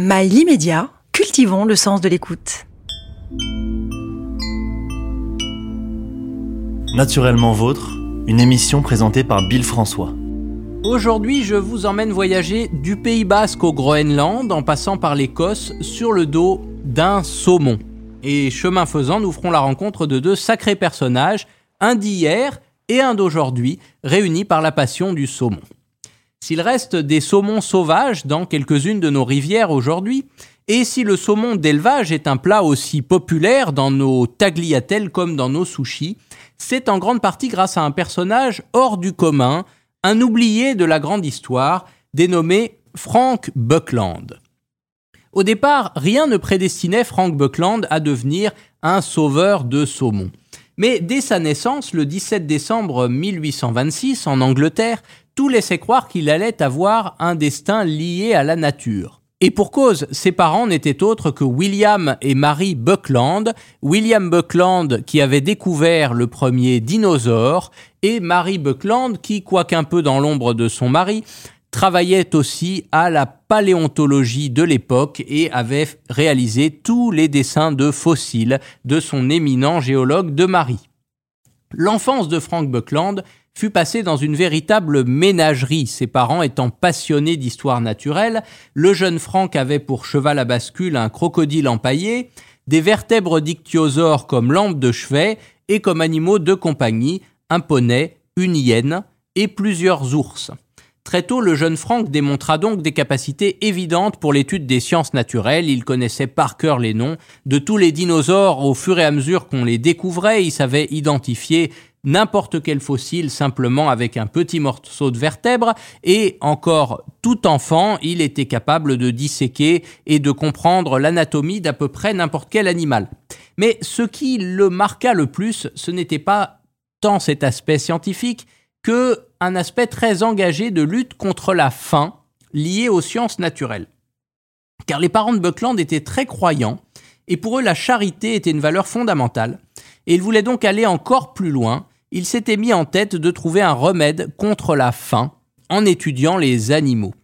Mail immédiat, cultivons le sens de l'écoute. Naturellement Vôtre, une émission présentée par Bill François. Aujourd'hui, je vous emmène voyager du Pays Basque au Groenland en passant par l'Écosse sur le dos d'un saumon. Et chemin faisant, nous ferons la rencontre de deux sacrés personnages, un d'hier et un d'aujourd'hui, réunis par la passion du saumon. S'il reste des saumons sauvages dans quelques-unes de nos rivières aujourd'hui, et si le saumon d'élevage est un plat aussi populaire dans nos tagliatelles comme dans nos sushis, c'est en grande partie grâce à un personnage hors du commun, un oublié de la grande histoire, dénommé Frank Buckland. Au départ, rien ne prédestinait Frank Buckland à devenir un sauveur de saumon. Mais dès sa naissance, le 17 décembre 1826, en Angleterre, tout laissait croire qu'il allait avoir un destin lié à la nature. Et pour cause, ses parents n'étaient autres que William et Mary Buckland, William Buckland qui avait découvert le premier dinosaure, et Mary Buckland qui, quoiqu'un peu dans l'ombre de son mari, travaillait aussi à la paléontologie de l'époque et avait réalisé tous les dessins de fossiles de son éminent géologue de mari. L'enfance de Frank Buckland fut passé dans une véritable ménagerie, ses parents étant passionnés d'histoire naturelle. Le jeune Franck avait pour cheval à bascule un crocodile empaillé, des vertèbres dictyosaures comme lampes de chevet et comme animaux de compagnie un poney, une hyène et plusieurs ours. Très tôt, le jeune Franck démontra donc des capacités évidentes pour l'étude des sciences naturelles. Il connaissait par cœur les noms de tous les dinosaures au fur et à mesure qu'on les découvrait. Il savait identifier n'importe quel fossile simplement avec un petit morceau de vertèbre et encore tout enfant, il était capable de disséquer et de comprendre l'anatomie d'à peu près n'importe quel animal. Mais ce qui le marqua le plus, ce n'était pas tant cet aspect scientifique que un aspect très engagé de lutte contre la faim liée aux sciences naturelles. Car les parents de Buckland étaient très croyants et pour eux la charité était une valeur fondamentale et ils voulaient donc aller encore plus loin il s'était mis en tête de trouver un remède contre la faim en étudiant les animaux.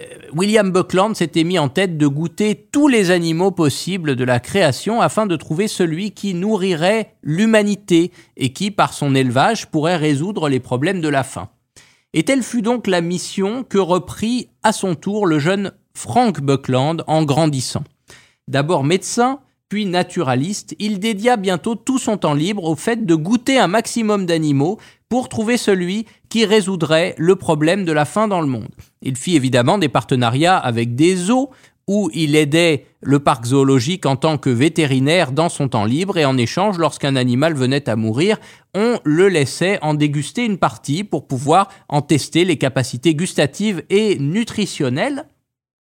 Euh, William Buckland s'était mis en tête de goûter tous les animaux possibles de la création afin de trouver celui qui nourrirait l'humanité et qui, par son élevage, pourrait résoudre les problèmes de la faim. Et telle fut donc la mission que reprit à son tour le jeune Frank Buckland en grandissant. D'abord médecin, puis naturaliste, il dédia bientôt tout son temps libre au fait de goûter un maximum d'animaux pour trouver celui qui résoudrait le problème de la faim dans le monde. Il fit évidemment des partenariats avec des zoos où il aidait le parc zoologique en tant que vétérinaire dans son temps libre et en échange, lorsqu'un animal venait à mourir, on le laissait en déguster une partie pour pouvoir en tester les capacités gustatives et nutritionnelles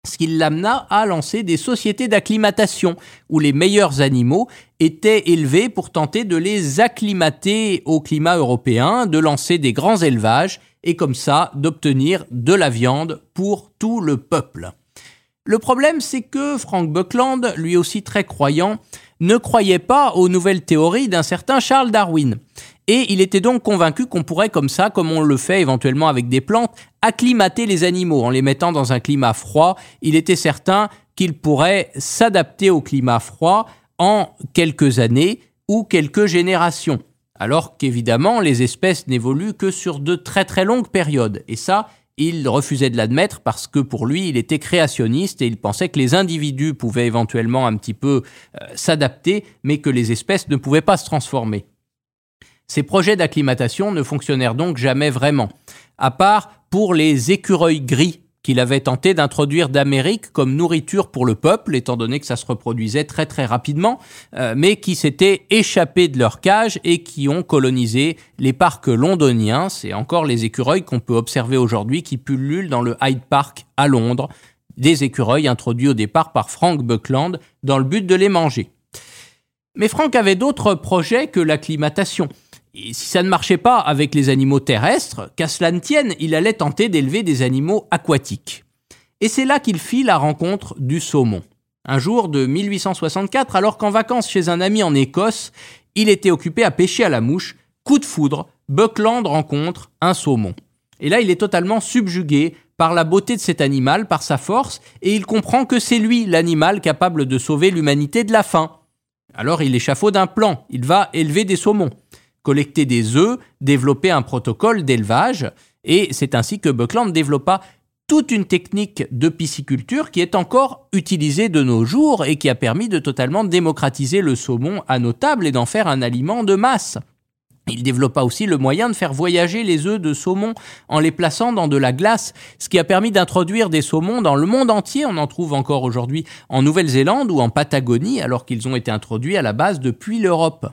ce qui l'amena à lancer des sociétés d'acclimatation, où les meilleurs animaux étaient élevés pour tenter de les acclimater au climat européen, de lancer des grands élevages, et comme ça d'obtenir de la viande pour tout le peuple. Le problème, c'est que Frank Buckland, lui aussi très croyant, ne croyait pas aux nouvelles théories d'un certain Charles Darwin. Et il était donc convaincu qu'on pourrait comme ça, comme on le fait éventuellement avec des plantes, acclimater les animaux en les mettant dans un climat froid. Il était certain qu'ils pourraient s'adapter au climat froid en quelques années ou quelques générations. Alors qu'évidemment, les espèces n'évoluent que sur de très très longues périodes. Et ça, il refusait de l'admettre parce que pour lui, il était créationniste et il pensait que les individus pouvaient éventuellement un petit peu euh, s'adapter, mais que les espèces ne pouvaient pas se transformer. Ces projets d'acclimatation ne fonctionnèrent donc jamais vraiment, à part pour les écureuils gris qu'il avait tenté d'introduire d'Amérique comme nourriture pour le peuple, étant donné que ça se reproduisait très très rapidement, euh, mais qui s'étaient échappés de leur cage et qui ont colonisé les parcs londoniens. C'est encore les écureuils qu'on peut observer aujourd'hui qui pullulent dans le Hyde Park à Londres, des écureuils introduits au départ par Frank Buckland dans le but de les manger. Mais Frank avait d'autres projets que l'acclimatation. Et si ça ne marchait pas avec les animaux terrestres, qu'à cela ne tienne, il allait tenter d'élever des animaux aquatiques. Et c'est là qu'il fit la rencontre du saumon. Un jour de 1864, alors qu'en vacances chez un ami en Écosse, il était occupé à pêcher à la mouche, coup de foudre, Buckland rencontre un saumon. Et là, il est totalement subjugué par la beauté de cet animal, par sa force, et il comprend que c'est lui l'animal capable de sauver l'humanité de la faim. Alors il échafaude un plan, il va élever des saumons, collecter des œufs, développer un protocole d'élevage, et c'est ainsi que Buckland développa toute une technique de pisciculture qui est encore utilisée de nos jours et qui a permis de totalement démocratiser le saumon à nos tables et d'en faire un aliment de masse. Il développa aussi le moyen de faire voyager les œufs de saumon en les plaçant dans de la glace, ce qui a permis d'introduire des saumons dans le monde entier. On en trouve encore aujourd'hui en Nouvelle-Zélande ou en Patagonie, alors qu'ils ont été introduits à la base depuis l'Europe.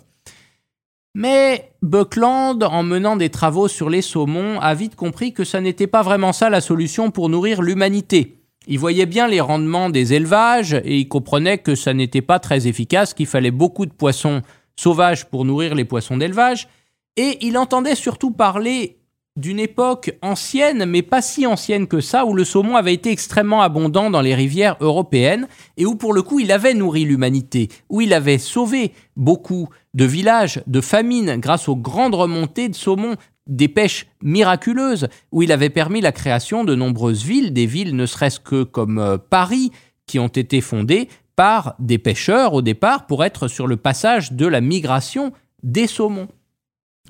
Mais Buckland, en menant des travaux sur les saumons, a vite compris que ça n'était pas vraiment ça la solution pour nourrir l'humanité. Il voyait bien les rendements des élevages et il comprenait que ça n'était pas très efficace, qu'il fallait beaucoup de poissons sauvages pour nourrir les poissons d'élevage, et il entendait surtout parler d'une époque ancienne, mais pas si ancienne que ça, où le saumon avait été extrêmement abondant dans les rivières européennes, et où pour le coup il avait nourri l'humanité, où il avait sauvé beaucoup de villages, de famines, grâce aux grandes remontées de saumon, des pêches miraculeuses, où il avait permis la création de nombreuses villes, des villes ne serait-ce que comme euh, Paris, qui ont été fondées par des pêcheurs au départ pour être sur le passage de la migration des saumons.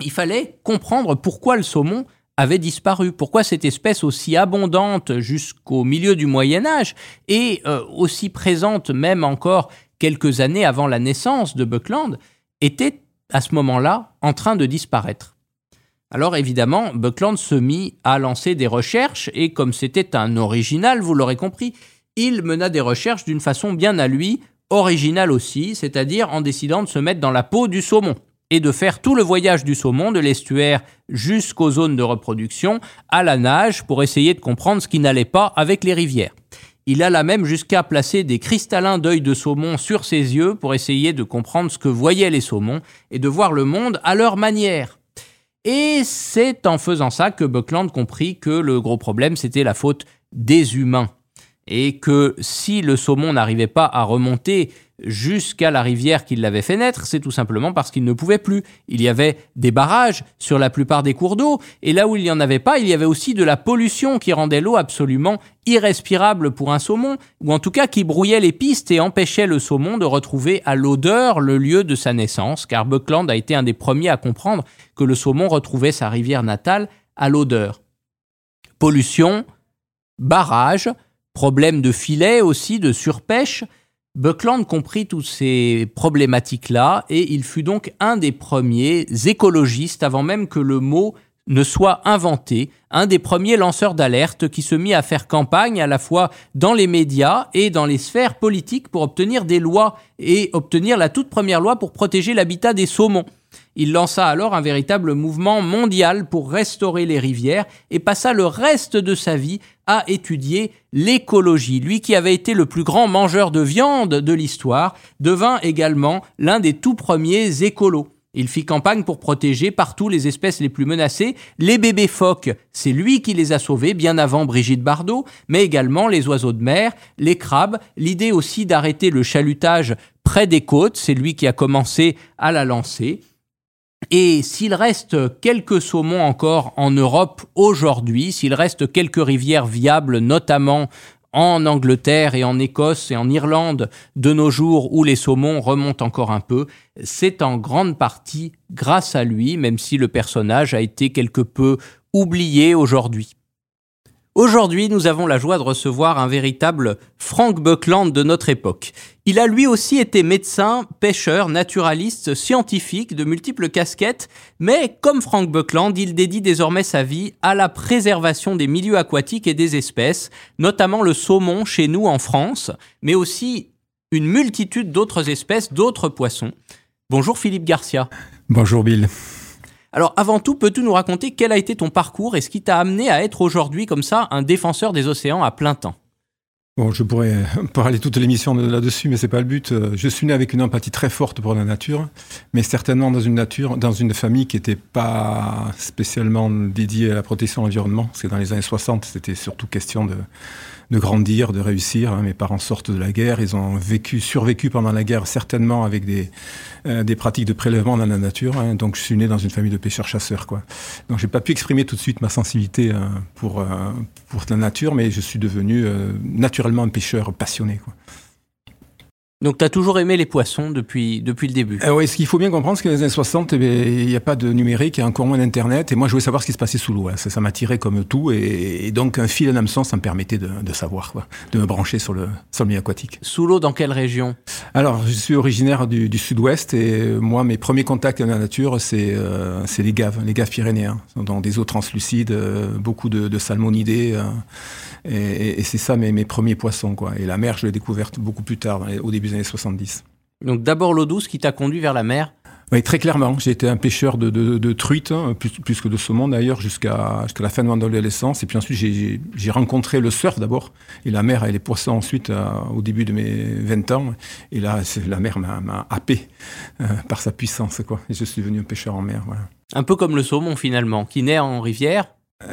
Il fallait comprendre pourquoi le saumon avait disparu. Pourquoi cette espèce aussi abondante jusqu'au milieu du Moyen Âge et euh, aussi présente même encore quelques années avant la naissance de Buckland était à ce moment-là en train de disparaître. Alors évidemment, Buckland se mit à lancer des recherches et comme c'était un original, vous l'aurez compris, il mena des recherches d'une façon bien à lui, originale aussi, c'est-à-dire en décidant de se mettre dans la peau du saumon et de faire tout le voyage du saumon de l'estuaire jusqu'aux zones de reproduction à la nage pour essayer de comprendre ce qui n'allait pas avec les rivières. Il alla même jusqu'à placer des cristallins d'œil de saumon sur ses yeux pour essayer de comprendre ce que voyaient les saumons et de voir le monde à leur manière. Et c'est en faisant ça que Buckland comprit que le gros problème c'était la faute des humains et que si le saumon n'arrivait pas à remonter jusqu'à la rivière qui l'avait fait naître, c'est tout simplement parce qu'il ne pouvait plus. Il y avait des barrages sur la plupart des cours d'eau, et là où il n'y en avait pas, il y avait aussi de la pollution qui rendait l'eau absolument irrespirable pour un saumon, ou en tout cas qui brouillait les pistes et empêchait le saumon de retrouver à l'odeur le lieu de sa naissance, car Buckland a été un des premiers à comprendre que le saumon retrouvait sa rivière natale à l'odeur. Pollution, barrages, problèmes de filet aussi, de surpêche, Buckland comprit toutes ces problématiques-là et il fut donc un des premiers écologistes avant même que le mot ne soit inventé, un des premiers lanceurs d'alerte qui se mit à faire campagne à la fois dans les médias et dans les sphères politiques pour obtenir des lois et obtenir la toute première loi pour protéger l'habitat des saumons. Il lança alors un véritable mouvement mondial pour restaurer les rivières et passa le reste de sa vie à étudier l'écologie. Lui qui avait été le plus grand mangeur de viande de l'histoire devint également l'un des tout premiers écolos. Il fit campagne pour protéger partout les espèces les plus menacées. Les bébés phoques, c'est lui qui les a sauvés bien avant Brigitte Bardot, mais également les oiseaux de mer, les crabes. L'idée aussi d'arrêter le chalutage près des côtes, c'est lui qui a commencé à la lancer. Et s'il reste quelques saumons encore en Europe aujourd'hui, s'il reste quelques rivières viables, notamment en Angleterre et en Écosse et en Irlande de nos jours où les saumons remontent encore un peu, c'est en grande partie grâce à lui, même si le personnage a été quelque peu oublié aujourd'hui. Aujourd'hui, nous avons la joie de recevoir un véritable Frank Buckland de notre époque. Il a lui aussi été médecin, pêcheur, naturaliste, scientifique, de multiples casquettes, mais comme Frank Buckland, il dédie désormais sa vie à la préservation des milieux aquatiques et des espèces, notamment le saumon chez nous en France, mais aussi une multitude d'autres espèces, d'autres poissons. Bonjour Philippe Garcia. Bonjour Bill. Alors avant tout, peux-tu nous raconter quel a été ton parcours et ce qui t'a amené à être aujourd'hui comme ça un défenseur des océans à plein temps? Bon, je pourrais parler toute l'émission là-dessus, mais c'est pas le but. Je suis né avec une empathie très forte pour la nature, mais certainement dans une nature, dans une famille qui n'était pas spécialement dédiée à la protection de l'environnement, parce que dans les années 60, c'était surtout question de, de grandir, de réussir. Hein. Mes parents sortent de la guerre, ils ont vécu, survécu pendant la guerre, certainement avec des, euh, des pratiques de prélèvement dans la nature. Hein. Donc je suis né dans une famille de pêcheurs-chasseurs. Quoi. Donc j'ai pas pu exprimer tout de suite ma sensibilité pour, pour la nature, mais je suis devenu naturellement un pêcheur passionné. Donc tu as toujours aimé les poissons depuis, depuis le début euh, Oui, ce qu'il faut bien comprendre, c'est que dans les années 60, il n'y a pas de numérique, il y a encore moins d'Internet. Et moi, je voulais savoir ce qui se passait sous l'eau. Hein. Ça, ça m'attirait comme tout. Et, donc, un fil, un hameçon, ça me permettait de, de savoir, quoi, de me brancher sur le, sur le milieu aquatique. Sous l'eau, dans quelle région? Alors, je suis originaire du, du sud-ouest. Et moi, mes premiers contacts avec la nature, c'est euh, les gaves, les gaves pyrénéens. Dans des eaux translucides, euh, beaucoup de, de salmonidés. Euh, et, et c'est ça mes, mes, premiers poissons. Quoi. Et la mer, je l'ai découverte beaucoup plus tard, au début des années 70. Donc d'abord l'eau douce qui t'a conduit vers la mer oui, très clairement. J'ai été un pêcheur de, de, de truites, hein, plus, plus, que de saumon d'ailleurs, jusqu'à la fin de mon adolescence. Et puis ensuite, j'ai rencontré le surf d'abord, et la mer et les poissons ensuite, euh, au début de mes 20 ans. Et là, la mer m'a happé euh, par sa puissance. quoi. Et je suis devenu un pêcheur en mer. Voilà. Un peu comme le saumon finalement, qui naît en rivière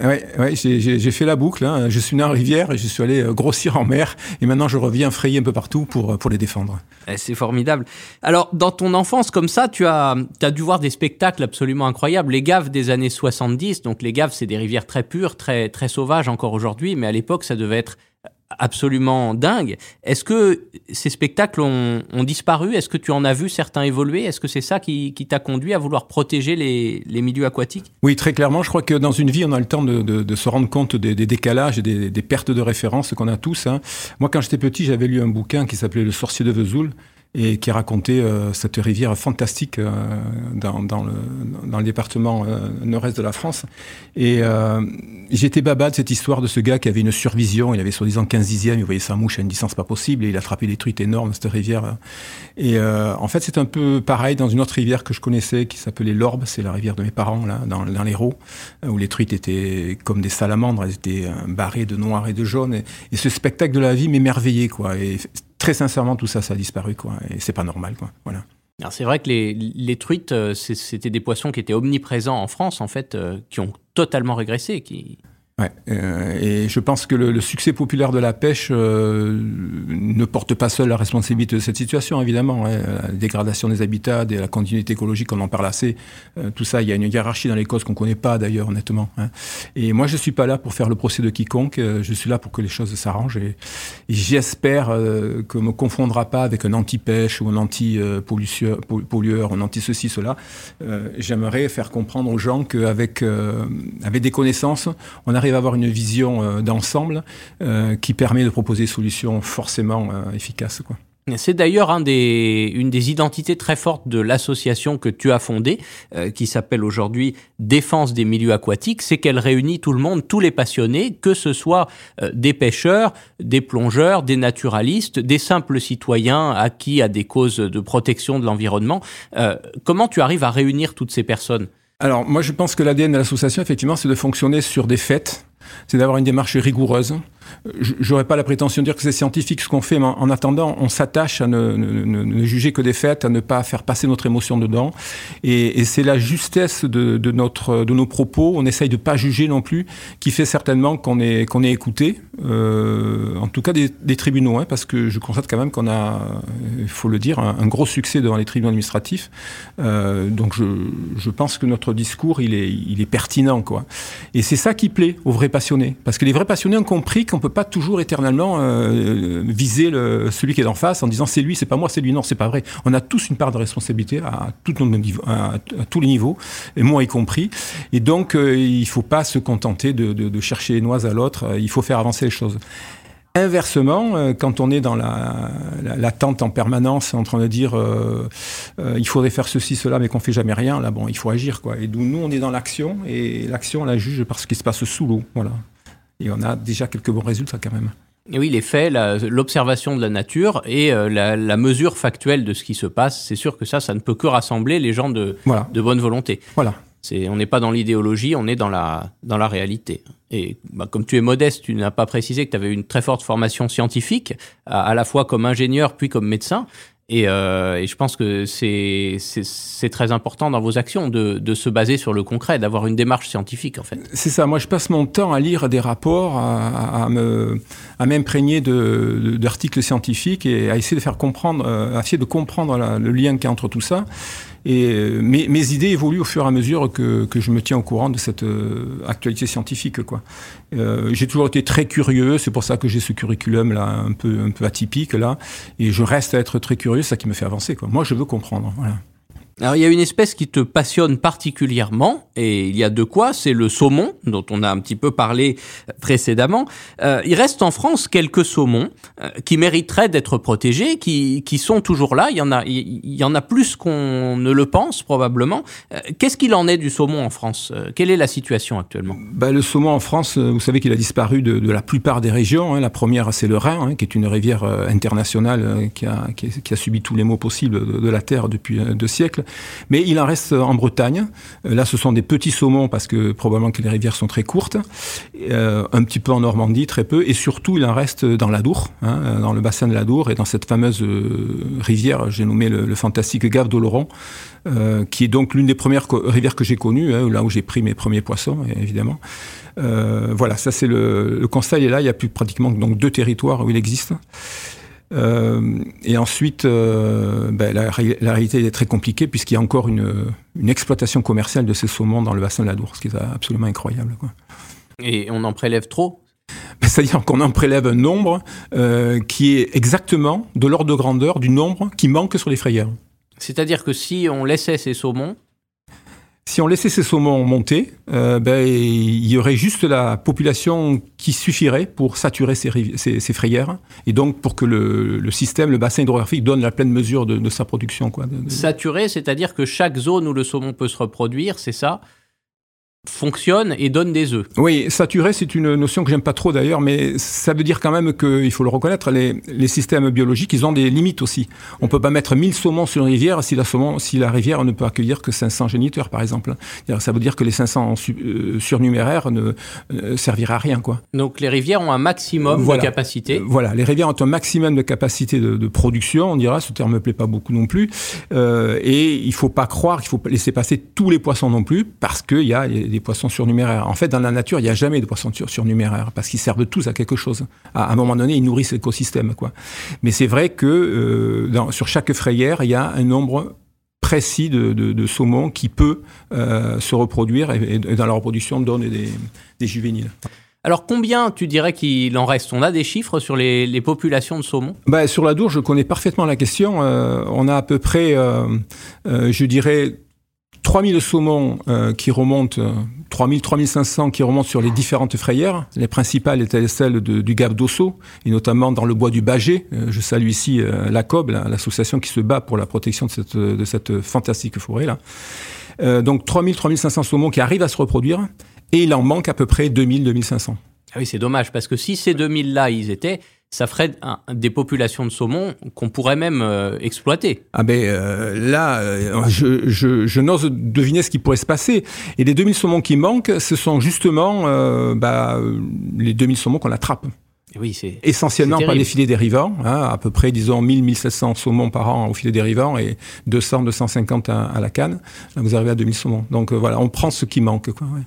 oui, ouais, j'ai fait la boucle. Hein. Je suis né en rivière et je suis allé euh, grossir en mer. Et maintenant, je reviens frayer un peu partout pour, euh, pour les défendre. Eh, c'est formidable. Alors, dans ton enfance, comme ça, tu as, as dû voir des spectacles absolument incroyables. Les gaves des années 70. Donc, les gaves, c'est des rivières très pures, très, très sauvages encore aujourd'hui. Mais à l'époque, ça devait être absolument dingue. Est-ce que ces spectacles ont, disparu? Est-ce que tu en as vu certains évoluer? Est-ce que c'est ça qui, t'a conduit à vouloir protéger les, milieux aquatiques? Oui, très clairement. Je crois que dans une vie, on a le temps de, se rendre compte des, décalages et des, pertes de référence qu'on a tous. Hein. Moi, quand j'étais petit, j'avais lu un bouquin qui s'appelait Le sorcier de Vesoul et qui racontait euh, cette rivière fantastique euh, dans, dans, le, dans, le, département euh, nord-est de la France. Et j'étais baba de cette histoire de ce gars qui avait une survision, il avait soi-disant 15 dixièmes, il voyait sa mouche à une distance pas possible, et il attrapait des truites énormes, cette rivière. Et en fait, c'est un peu pareil dans une autre rivière que je connaissais, qui s'appelait l'Orbe, c'est la rivière de mes parents, là, dans, dans l'Hérault, où les truites étaient comme des salamandres, elles étaient barrées de noir et de jaune, et, ce spectacle de la vie m'émerveillait, quoi. Très sincèrement, tout ça, ça a disparu, quoi. Et c'est pas normal, quoi. Voilà. C'est vrai que les, les truites, euh, c'était des poissons qui étaient omniprésents en France, en fait, euh, qui ont totalement régressé, qui, Ouais, euh, et je pense que le, le, succès populaire de la pêche euh, ne porte pas seul la responsabilité de cette situation, évidemment. Hein. La dégradation des habitats, de la continuité écologique, on en parle assez. Euh, tout ça, il y a une hiérarchie dans les causes qu'on connaît pas d'ailleurs, honnêtement. Hein. Et moi, je suis pas là pour faire le procès de quiconque. Euh, je suis là pour que les choses s'arrangent. Et, et j'espère euh, que me confondra pas avec un anti-pêche ou un anti-pollueur, un anti-ceci, cela. J'aimerais faire comprendre aux gens qu'avec avec des connaissances, on arrive arrive à avoir une vision euh, d'ensemble euh, qui permet de proposer des solutions forcément euh, efficaces. C'est d'ailleurs une des identités très fortes de l'association que tu as fondée, qui s'appelle aujourd'hui Défense des milieux aquatiques, c'est qu'elle réunit tout le monde, tous les passionnés, que ce soit des pêcheurs, des plongeurs, des naturalistes, des simples citoyens acquis à des causes de protection de l'environnement. comment tu arrives à réunir toutes ces personnes? Alors, moi, je pense que l'ADN de l'association, effectivement, c'est de fonctionner sur des faits, c'est d'avoir une démarche rigoureuse, J'aurais pas la prétention de dire que c'est scientifique ce qu'on fait, mais en attendant, on s'attache à ne, ne, juger que des faits, à ne pas faire passer notre émotion dedans. Et, c'est la justesse de, notre, de nos propos. On essaye de pas juger non plus, qui fait certainement qu'on est, qu'on est écouté, euh, en tout cas des, tribunaux, hein, parce que je constate quand même qu'on a, il faut le dire, un, gros succès devant les tribunaux administratifs. Euh, donc je, je pense que notre discours, il est, il est pertinent, quoi. Et c'est ça qui plaît aux vrais parce que les vrais passionnés ont compris qu'on peut pas toujours éternellement euh, viser celui qui est en face en disant c'est lui, c'est pas moi, c'est lui. Non, c'est pas vrai. On a tous une part de responsabilité à, tous les niveaux, et moi y compris. Et donc, euh, il faut pas se contenter de, de, chercher les noix à l'autre. Il faut faire avancer les choses. Inversement, euh, quand on est dans la, l'attente en permanence, en train de dire euh, euh, il faudrait faire ceci, cela, mais qu'on fait jamais rien, là, bon, il faut agir, quoi. Et d'où nous, on est dans l'action, et l'action, on la juge par ce qui se passe sous l'eau, voilà. Et on a déjà quelques bons résultats quand même. Et oui, les faits, l'observation de la nature et euh, la, la, mesure factuelle de ce qui se passe, c'est sûr que ça, ça ne peut que rassembler les gens de, voilà. de bonne volonté. Voilà. On n'est pas dans l'idéologie, on est dans la, dans la réalité. Et bah, comme tu es modeste, tu n'as pas précisé que tu avais une très forte formation scientifique, à, la fois comme ingénieur puis comme médecin. Et, euh, je pense que c'est très important dans vos actions de, de, se baser sur le concret, d'avoir une démarche scientifique en fait. C'est ça, moi je passe mon temps à lire des rapports, à, à m'imprégner d'articles scientifiques et à essayer de faire comprendre, à essayer de comprendre le lien qu'il y a entre tout ça. Et euh, mes, mes, idées évoluent au fur et à mesure que, que je me tiens au courant de cette euh, actualité scientifique. Quoi. Euh, j'ai toujours été très curieux, c'est pour ça que j'ai ce curriculum là un peu, un peu atypique là, et je reste à être très curieux, ça qui me fait avancer. Quoi. Moi, je veux comprendre. Voilà. Alors il y a une espèce qui te passionne particulièrement, et il y a de quoi, c'est le saumon, dont on a un petit peu parlé précédemment. Euh, il reste en France quelques saumons euh, qui mériteraient d'être protégés, qui, qui sont toujours là. Il y en a, il y en a plus qu'on ne le pense probablement. Euh, Qu'est-ce qu'il en est du saumon en France? Euh, Quelle est la situation actuellement? Bah, Le saumon en France, euh, vous savez qu'il a disparu de, la plupart des régions. Hein. La première, c'est le Rhin, hein, qui est une rivière internationale qui a, qui, a, subi tous les maux possibles de la Terre depuis deux siècles. Mais il en reste en Bretagne. Euh, là, ce sont des petits saumons parce que probablement que les rivières sont très courtes. Euh, un petit peu en Normandie, très peu. Et surtout, il en reste dans l'Adour, hein, dans le bassin de l'Adour et dans cette fameuse euh, rivière, j'ai nommé le, fantastique Gave d'Oloron, euh, qui est donc l'une des premières rivières que j'ai connues, hein, là où j'ai pris mes premiers poissons, évidemment. Euh, voilà, ça c'est le, le constat. Et là, il y a plus pratiquement donc deux territoires où il existe. Euh, et ensuite, euh, ben, la, la, réalité est très compliquée puisqu'il y a encore une, une, exploitation commerciale de ces saumons dans le bassin de la Dour, ce qui est absolument incroyable. Quoi. Et on en prélève trop? Ben, C'est-à-dire qu'on en prélève un nombre euh, qui est exactement de l'ordre de grandeur du nombre qui manque sur les frayères. C'est-à-dire que si on laissait ces saumons, si on laissait ces saumons monter, euh, ben, il y aurait juste la population qui suffirait pour saturer ces, ces, frayères et donc pour que le, système, le bassin hydrographique donne la pleine mesure de, sa production. Quoi, c'est-à-dire que chaque zone où le saumon peut se reproduire, c'est ça fonctionne et donne des œufs. Oui, saturé, c'est une notion que j'aime pas trop d'ailleurs, mais ça veut dire quand même qu'il faut le reconnaître, les, les, systèmes biologiques, ils ont des limites aussi. On peut pas mettre 1000 saumons sur une rivière si la, saumon, si la rivière ne peut accueillir que 500 géniteurs, par exemple. Ça veut dire que les 500 su, euh, surnuméraires ne euh, serviraient à rien, quoi. Donc les rivières ont un maximum voilà. de capacité. Voilà, les rivières ont un maximum de capacité de, de production, on dira, ce terme me plaît pas beaucoup non plus. Euh, et il faut pas croire qu'il faut laisser passer tous les poissons non plus, parce qu'il y a des poissons surnuméraires. En fait, dans la nature, il n'y a jamais de poissons surnuméraires parce qu'ils servent tous à quelque chose. À un moment donné, ils nourrissent l'écosystème, quoi. Mais c'est vrai que euh, dans, sur chaque frayère, il y a un nombre précis de, de, de saumons qui peut euh, se reproduire et, et, dans la reproduction donne des, des juvéniles. Alors combien tu dirais qu'il en reste? On a des chiffres sur les, les populations de saumons? Ben, Sur la Dour, je connais parfaitement la question. Euh, on a à peu près, euh, euh, je dirais, 3000 saumons euh, qui remontent, 3000, 3500 qui remontent sur les différentes frayères. Les principales étaient celles du Gave d'Osso, et notamment dans le bois du Bagé. Euh, je salue ici euh, la COB, l'association qui se bat pour la protection de cette, de cette fantastique forêt-là. Euh, donc 3000, 3500 saumons qui arrivent à se reproduire, et il en manque à peu près 2000, 2500. Ah oui, c'est dommage, parce que si ces 2000-là, ils étaient, ça ferait des populations de saumon qu'on pourrait même euh, exploiter. Ah ben euh, là, euh, je, je, je n'ose deviner ce qui pourrait se passer. Et les 2000 saumons qui manquent, ce sont justement bah, les 2000 saumons qu'on attrape. Oui, c'est essentiellement par les filets dérivants, hein, à peu près disons 1000-1700 saumons par an au filet dérivant et 200-250 à, à, la canne. Là, vous arrivez à 2000 saumons. Donc voilà, on prend ce qui manque. Quoi, ouais.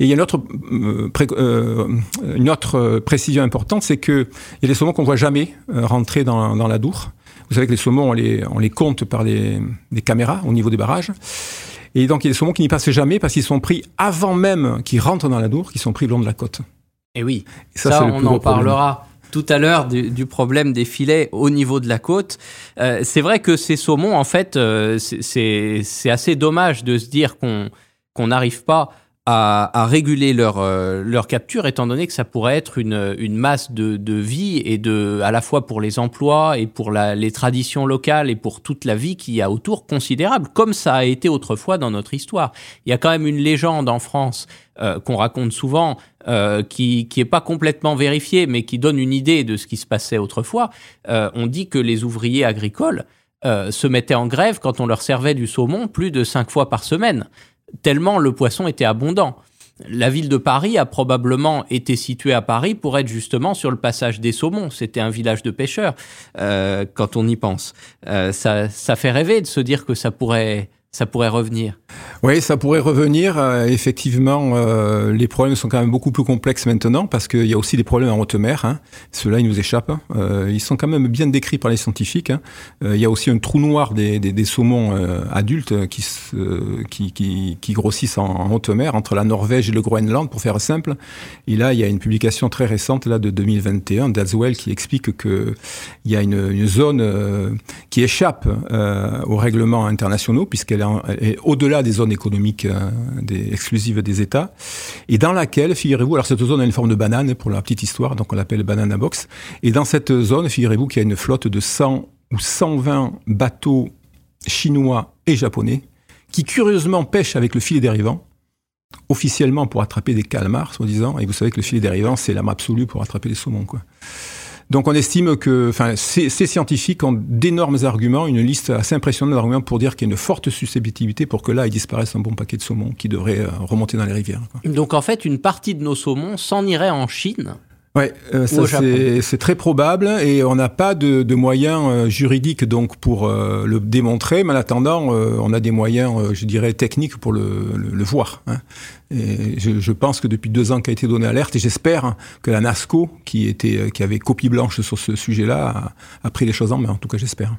Et il y a une autre, euh, euh, une autre précision importante, c'est que il y a des saumons qu'on voit jamais euh, rentrer dans, dans, la Dour. Vous savez que les saumons, on les, on les compte par des, des caméras au niveau des barrages. Et donc, il y a des saumons qui n'y passent jamais parce qu'ils sont pris avant même qu'ils rentrent dans la Dour, qui sont pris le long de la côte. Et oui, et ça, ça on en parlera. Tout à l'heure du, du, problème des filets au niveau de la côte, euh, c'est vrai que ces saumons, en fait, euh, c'est assez dommage de se dire qu'on qu'on n'arrive pas à, réguler leur, euh, leur capture, étant donné que ça pourrait être une, masse de, vie et de, à la fois pour les emplois et pour les traditions locales et pour toute la vie qu'il y a autour considérable, comme ça a été autrefois dans notre histoire. Il y a quand même une légende en France euh, qu'on raconte souvent, euh, qui qui est pas complètement vérifiée, mais qui donne une idée de ce qui se passait autrefois. On dit que les ouvriers agricoles se mettaient en grève quand on leur servait du saumon plus de cinq fois par semaine tellement le poisson était abondant. la ville de Paris a probablement été située à Paris pour être justement sur le passage des saumons. C'était un village de pêcheurs, euh, quand on y pense. Euh, ça, ça fait rêver de se dire que ça pourrait ça pourrait revenir. Oui, ça pourrait revenir. Euh, effectivement, euh, les problèmes sont quand même beaucoup plus complexes maintenant parce qu'il y a aussi des problèmes en haute mer. Hein. Ceux-là, ils nous échappent. Euh, ils sont quand même bien décrits par les scientifiques. Hein. il y a aussi un trou noir des, saumons adultes qui, grossissent en, haute mer entre la Norvège et le Groenland, pour faire simple. Et là, il y a une publication très récente là de 2021 d'Azwell qui explique que il y a une, une zone qui échappe aux règlements internationaux puisqu'elle est, au-delà des zones économiques euh, exclusives des États, et dans laquelle, figurez-vous, alors cette zone a une forme de banane, pour la petite histoire, donc on l'appelle Banana Box, et dans cette zone, figurez-vous qu'il y a une flotte de 100 ou 120 bateaux chinois et japonais qui curieusement pêchent avec le filet dérivant, officiellement pour attraper des calmars, soi-disant, et vous savez que le filet dérivant, c'est l'arme absolue pour attraper les saumons, quoi. Donc on estime que, enfin, ces, scientifiques ont d'énormes arguments, une liste assez impressionnante d'arguments pour dire qu'il y a une forte susceptibilité pour que là, il disparaisse un bon paquet de saumons qui devrait euh, remonter dans les rivières. Donc en fait, une partie de nos saumons s'en irait en Chine Ouais, euh, c'est très probable et on n'a pas de, de, moyens euh, juridiques donc pour euh, le démontrer, mais en attendant, euh, on a des moyens, je dirais, techniques pour le, le, le voir. Hein. Et je, je, pense que depuis deux ans qu'a été donnée alerte, et j'espère que la NASCO, qui était, qui avait copie blanche sur ce sujet-là, a, a pris les choses en main. En tout cas, j'espère.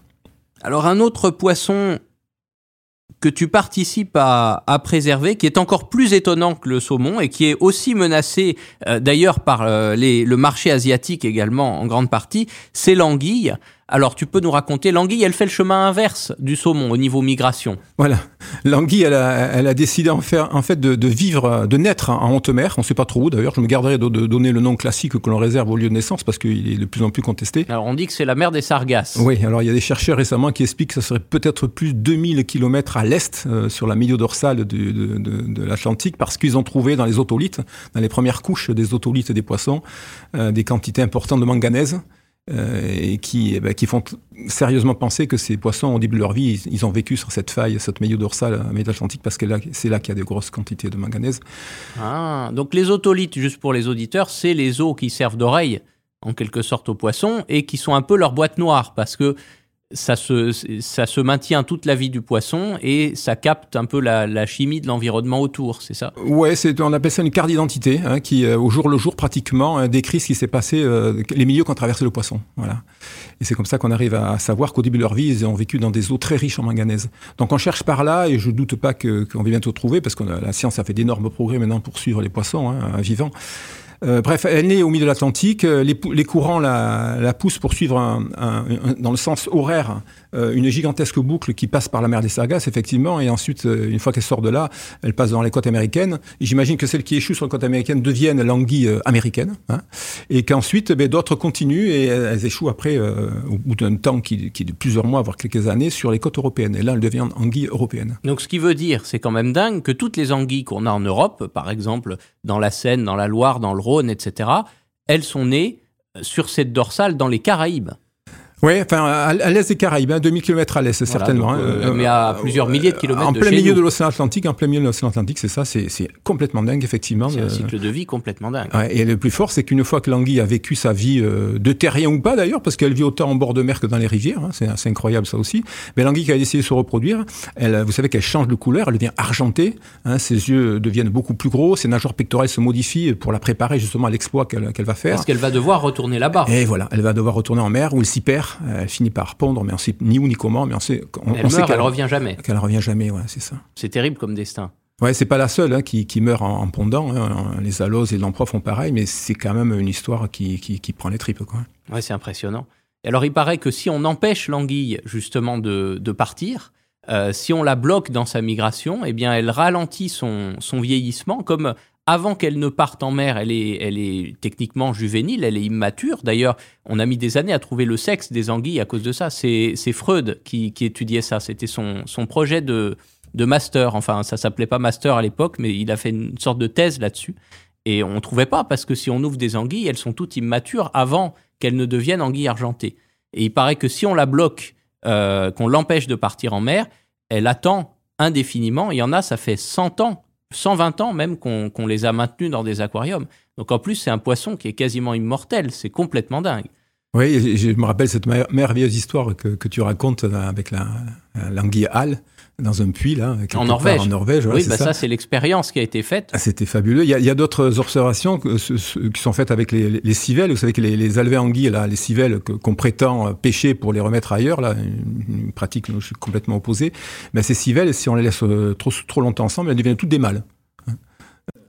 Alors un autre poisson que tu participes à, préserver, qui est encore plus étonnant que le saumon et qui est aussi menacé euh, d'ailleurs par euh, le marché asiatique également en grande partie, c'est l'anguille. Alors, tu peux nous raconter, l'anguille, elle fait le chemin inverse du saumon au niveau migration. Voilà. L'anguille, elle a, elle a décidé en, faire, en fait de, de, vivre, de naître en haute mer. On ne sait pas trop où d'ailleurs. Je me garderai de, de, donner le nom classique que l'on réserve au lieu de naissance parce qu'il est de plus en plus contesté. Alors, on dit que c'est la mer des Sargasses. Oui. Alors, il y a des chercheurs récemment qui expliquent que ça serait peut-être plus de 2000 km à l'est, euh, sur la milieu dorsale de, de l'Atlantique, parce qu'ils ont trouvé dans les otolithes, dans les premières couches des otolithes des poissons, euh, des quantités importantes de manganèse. Euh, et qui, eh ben, qui font sérieusement penser que ces poissons, au début de leur vie, ils, ont vécu sur cette faille, cette milieu dorsale à Atlantique, parce que c'est là qu'il y a des grosses quantités de manganèse. Ah, donc les otolithes, juste pour les auditeurs, c'est les os qui servent d'oreille, en quelque sorte, aux poissons, et qui sont un peu leur boîte noire, parce que ça se, ça se maintient toute la vie du poisson et ça capte un peu la, la chimie de l'environnement autour, c'est ça? Ouais, c'est, on appelle ça une carte d'identité hein, qui, euh, au jour le jour, pratiquement, euh, décrit ce qui s'est passé, euh, les milieux qu'ont traversé le poisson. Voilà. Et c'est comme ça qu'on arrive à savoir qu'au début de leur vie, ils ont vécu dans des eaux très riches en manganèse. Donc on cherche par là, et je doute pas qu'on va bientôt trouver, parce que la science a fait d'énormes progrès maintenant pour suivre les poissons hein, vivants. Euh, bref, elle naît au milieu de l'Atlantique. Les, les, courants la, poussent pour suivre un, dans le sens horaire euh, une gigantesque boucle qui passe par la mer des Sargasses, effectivement, et ensuite, euh, une fois qu'elle sort de là, elle passe dans les côtes américaines. J'imagine que celles qui échouent sur les côtes américaines deviennent l'anguille euh, américaine, hein, et qu'ensuite, ben, d'autres continuent et elles échouent après, euh, au bout d'un temps qui, qui, est de plusieurs mois, voire quelques années, sur les côtes européennes. Et là, elles deviennent anguilles européennes. Donc, ce qui veut dire, c'est quand même dingue que toutes les anguilles qu'on a en Europe, par exemple, dans la Seine, dans la Loire, dans le Rhône, etc., elles sont nées sur cette dorsale dans les Caraïbes. Oui, enfin, à, l'est des Caraïbes, hein, 2000 km à l'est, voilà, certainement. Donc, euh, mais à plusieurs euh, milliers de kilomètres En de plein chez milieu nous. de l'océan Atlantique, en plein milieu de l'océan Atlantique, c'est ça, c'est complètement dingue, effectivement. C'est un cycle de vie complètement dingue. Ouais, et le plus fort, c'est qu'une fois que l'anguille a vécu sa vie euh, de terrien ou pas d'ailleurs, parce qu'elle vit autant en bord de mer que dans les rivières, hein, c'est incroyable ça aussi, mais l'anguille qui a décidé de se reproduire, elle, vous savez qu'elle change de couleur, elle devient argentée, hein, ses yeux deviennent beaucoup plus gros, ses nageoires pectorales se modifient pour la préparer justement à l'exploit qu'elle qu va faire. Parce qu'elle va devoir retourner là-bas. Et voilà, elle va devoir retourner en mer où elle s'y perd, elle finit par pondre, mais on sait ni où ni comment, mais on sait, on, elle on sait meurt, qu'elle elle revient jamais. Qu'elle revient jamais, ouais, c'est ça. C'est terrible comme destin. Ouais, c'est pas la seule hein, qui, qui, meurt en, en pondant. Hein. Les aloses et lamproies font pareil, mais c'est quand même une histoire qui, qui, qui prend les tripes. Quoi. Ouais, c'est impressionnant. Alors, il paraît que si on empêche l'anguille justement de, de partir, euh, si on la bloque dans sa migration, eh bien, elle ralentit son, son vieillissement, comme avant qu'elle ne parte en mer, elle est, elle est techniquement juvénile, elle est immature. D'ailleurs, on a mis des années à trouver le sexe des anguilles à cause de ça. C'est Freud qui, étudiait ça. C'était son, projet de, de, master. Enfin, ça s'appelait pas master à l'époque, mais il a fait une sorte de thèse là-dessus. Et on ne trouvait pas, parce que si on ouvre des anguilles, elles sont toutes immatures avant qu'elles ne deviennent anguilles argentées. Et il paraît que si on la bloque, euh, qu'on l'empêche de partir en mer, elle attend indéfiniment. Il y en a, ça fait 100 ans 120 ans même qu'on les a maintenus dans des aquariums. Donc en plus, c'est un poisson qui est quasiment immortel. C'est complètement dingue. Oui, je me rappelle cette mer- merveilleuse histoire que, tu racontes là, avec la la- l'anguille Hal dans un puits là, part Norvège. En Norvège, voilà, oui, bah ça. ça, c'est l'expérience qui a été faite. Ah, C'était fabuleux. Il y a, a d'autres observations que, ce- ce- qui sont faites avec les, les civelles. Vous savez que les, les alvées anguilles, là, les civelles qu'on prétend euh, pêcher pour les remettre ailleurs, là, une, une pratique je suis complètement opposé. Mais ces civelles, si on les laisse euh, trop, trop longtemps ensemble, elles deviennent toutes des mâles.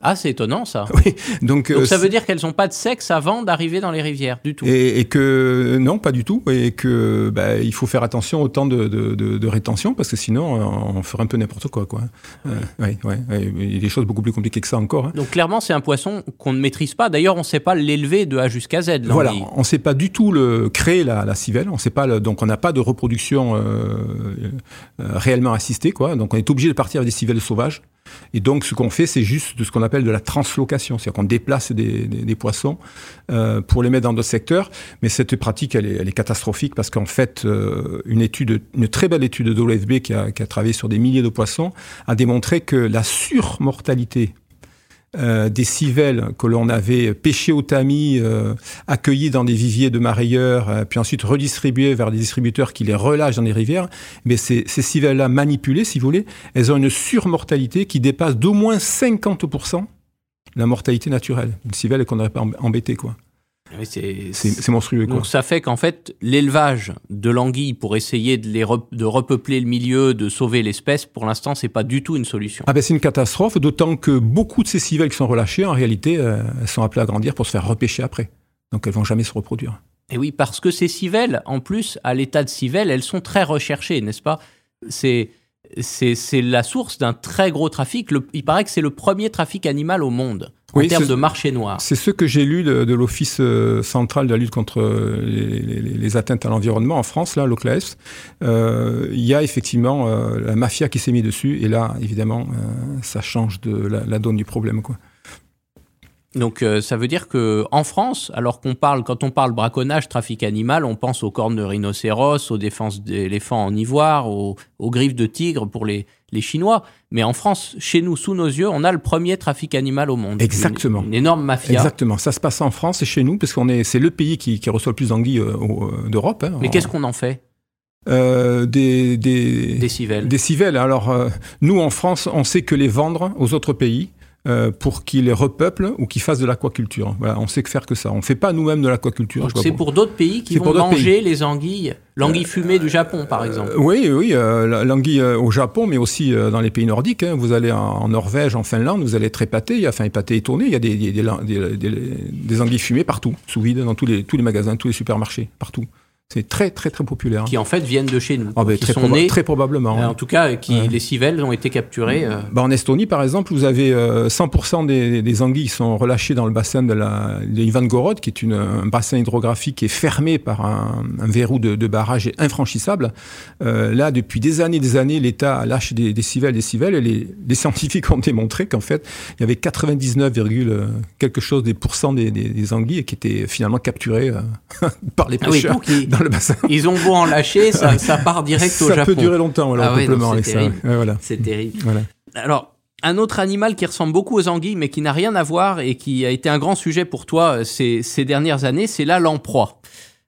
Ah, c'est étonnant ça. Oui. Donc, Donc euh, ça veut dire qu'elles n'ont pas de sexe avant d'arriver dans les rivières du tout. Et, et que non, pas du tout, et que bah, il faut faire attention au temps de, de, de, de rétention parce que sinon euh, on ferait un peu n'importe quoi, quoi. Euh, ouais, ouais, ouais, il y a des choses beaucoup plus compliquées que ça encore. hein. Donc clairement, c'est un poisson qu'on ne maîtrise pas. D'ailleurs, on ne sait pas l'élever de A jusqu'à Z. Voilà, on ne sait pas du tout le créer la, la civelle, on sait pas le- donc on n'a pas de reproduction euh, euh, réellement assistée, quoi. Donc on est obligé de partir avec des civelles sauvages. Et donc ce qu'on fait, c'est juste de ce qu'on appelle de la translocation, c'est-à-dire qu'on déplace des, poissons euh, pour les mettre dans d'autres secteurs. Mais cette pratique, elle est, catastrophique parce qu'en fait, euh, une étude, une très belle étude de l'OFB qui a travaillé sur des milliers de poissons a démontré que la surmortalité euh, des civelles que l'on avait pêchées au tamis, euh, accueillies dans des viviers de marailleurs, euh, puis ensuite redistribuées vers des distributeurs qui les relâchent dans les rivières, mais ces, ces civelles-là manipulées, si vous voulez, elles ont une surmortalité qui dépasse d'au moins 50% la mortalité naturelle. Une civelle qu'on n'aurait pas em- embêtée, quoi. Oui, c'est- monstrueux, quoi. Donc ça fait qu'en fait, l'élevage de l'anguille pour essayer de, les re- de repeupler le milieu, de sauver l'espèce, pour l'instant, c'est pas du tout une solution. Ah ben c'est une catastrophe, d'autant que beaucoup de ces civelles qui sont relâchées, en réalité, euh, elles sont appelées à grandir pour se faire repêcher après. Donc elles vont jamais se reproduire. Et oui, parce que ces civelles, en plus, à l'état de civelles, elles sont très recherchées, n'est-ce pas? C'est c'est c'est la source d'un très gros trafic. Le- il paraît que c'est le premier trafic animal au monde en Oui, termes de marché noir. C'est ce que j'ai lu de, de l'Office euh, central de la lutte contre euh, les, les- les atteintes à l'environnement en France, là, l'OCLAS. Euh, Il y a effectivement euh, la mafia qui s'est mise dessus, et là, évidemment, euh, ça change de la, la donne du problème. Quoi. Donc euh, ça veut dire que en France, alors qu'on parle, quand on parle braconnage, trafic animal, on pense aux cornes de rhinocéros, aux défenses d'éléphants en ivoire, aux, aux griffes de tigre pour les, les Chinois. Mais en France, chez nous, sous nos yeux, on a le premier trafic animal au monde. Exactement. Une, une énorme mafia. Exactement, ça se passe en France et chez nous, parce qu'on est, c'est le pays qui, qui reçoit le plus d'anguilles euh, euh, d'Europe. hein. Mais En- qu'est-ce qu'on en fait? Euh, des, des, des civelles Des civelles. Alors, euh, nous, en France, on sait que les vendre aux autres pays euh, pour qu'ils les repeuplent ou qu'ils fassent de l'aquaculture. Voilà, on sait que faire que ça. On ne fait pas nous-mêmes de l'aquaculture. C'est pour d'autres pays qui vont manger les anguilles, l'anguille fumée du Japon par exemple. Euh, oui, oui, euh, la- l'anguille euh, au Japon, mais aussi euh, dans les pays nordiques. hein. Vous allez en, en Norvège, en Finlande, vous allez être épaté, il y a, enfin épaté et tourné. Il y a des, des, des, des- des- des anguilles fumées partout, sous vide, dans tous les, tous les magasins, tous les supermarchés, partout. C'est très, très, très populaire. qui en fait viennent de chez nous, Ah ben, qui très, sont proba- nés, très probablement. euh, en tout cas, qui Ouais. les civelles ont été capturées. euh, Bah, en Estonie, par exemple, vous avez euh, 100% des, des anguilles qui sont relâchées dans le bassin de la de Ivangorod, qui est une, un bassin hydrographique qui est fermé par un, un verrou de, de barrage et infranchissable. Euh, là, depuis des années des années, l'État lâche des, des civelles, des civelles, et les, les scientifiques ont démontré qu'en fait, il y avait 99, virgule quelque chose des pourcents des, anguilles qui étaient finalement capturées par les Ah oui, pêcheurs donc ils, dans le bassin. ils ont beau en lâcher, ça, ça part direct au ça Japon. peut durer longtemps, voilà, Ah ouais, non, c'est ça. terrible. Ouais, voilà. C'est terrible. voilà. Alors, un autre animal qui ressemble beaucoup aux anguilles, mais qui n'a rien à voir et qui a été un grand sujet pour toi euh, ces, ces dernières années, c'est la lamproie.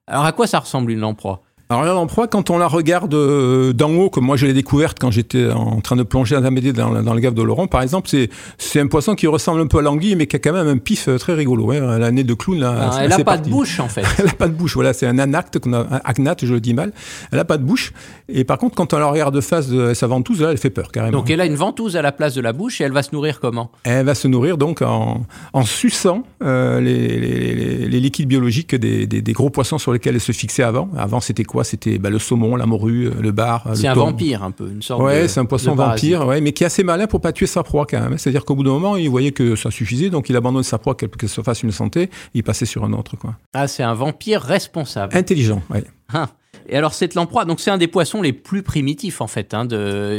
Alors, à quoi ça ressemble une lamproie? Alors la quand on la regarde euh, d'en haut, comme moi je l'ai découverte quand j'étais en train de plonger à Amédée dans, dans le gave de Laurent, par exemple, c'est un poisson qui ressemble un peu à l'anguille, mais qui a quand même un pif euh, très rigolo. Hein. Elle a un nez de clown. Là, Ah, Elle n'a pas parti. de bouche, en fait. Elle n'a pas de bouche, voilà, c'est un anacte, qu'on a, agnate, je le dis mal. Elle n'a pas de bouche. Et par contre, quand on la regarde de face de sa ventouse, là, elle fait peur carrément. Donc, elle a une ventouse à la place de la bouche et elle va se nourrir comment? Elle va se nourrir donc en, en suçant euh, les, les- les- les liquides biologiques des, des- des gros poissons sur lesquels elle se fixait avant. Avant, c'était quoi? C'était bah, le saumon, la morue, le bar. le C'est un vampire, un peu, une sorte Ouais, de- c'est un poisson vampire, ouais, mais qui est assez malin pour pas tuer sa proie quand même. C'est-à-dire qu'au bout d'un moment, il voyait que ça suffisait, donc il abandonne sa proie, qu'elle qu'elle se fasse une santé, il passait sur un autre. Quoi. Ah, c'est un vampire responsable. Intelligent, ouais. Ah. Et alors cette lamproie, donc c'est un des poissons les plus primitifs en fait. Hein,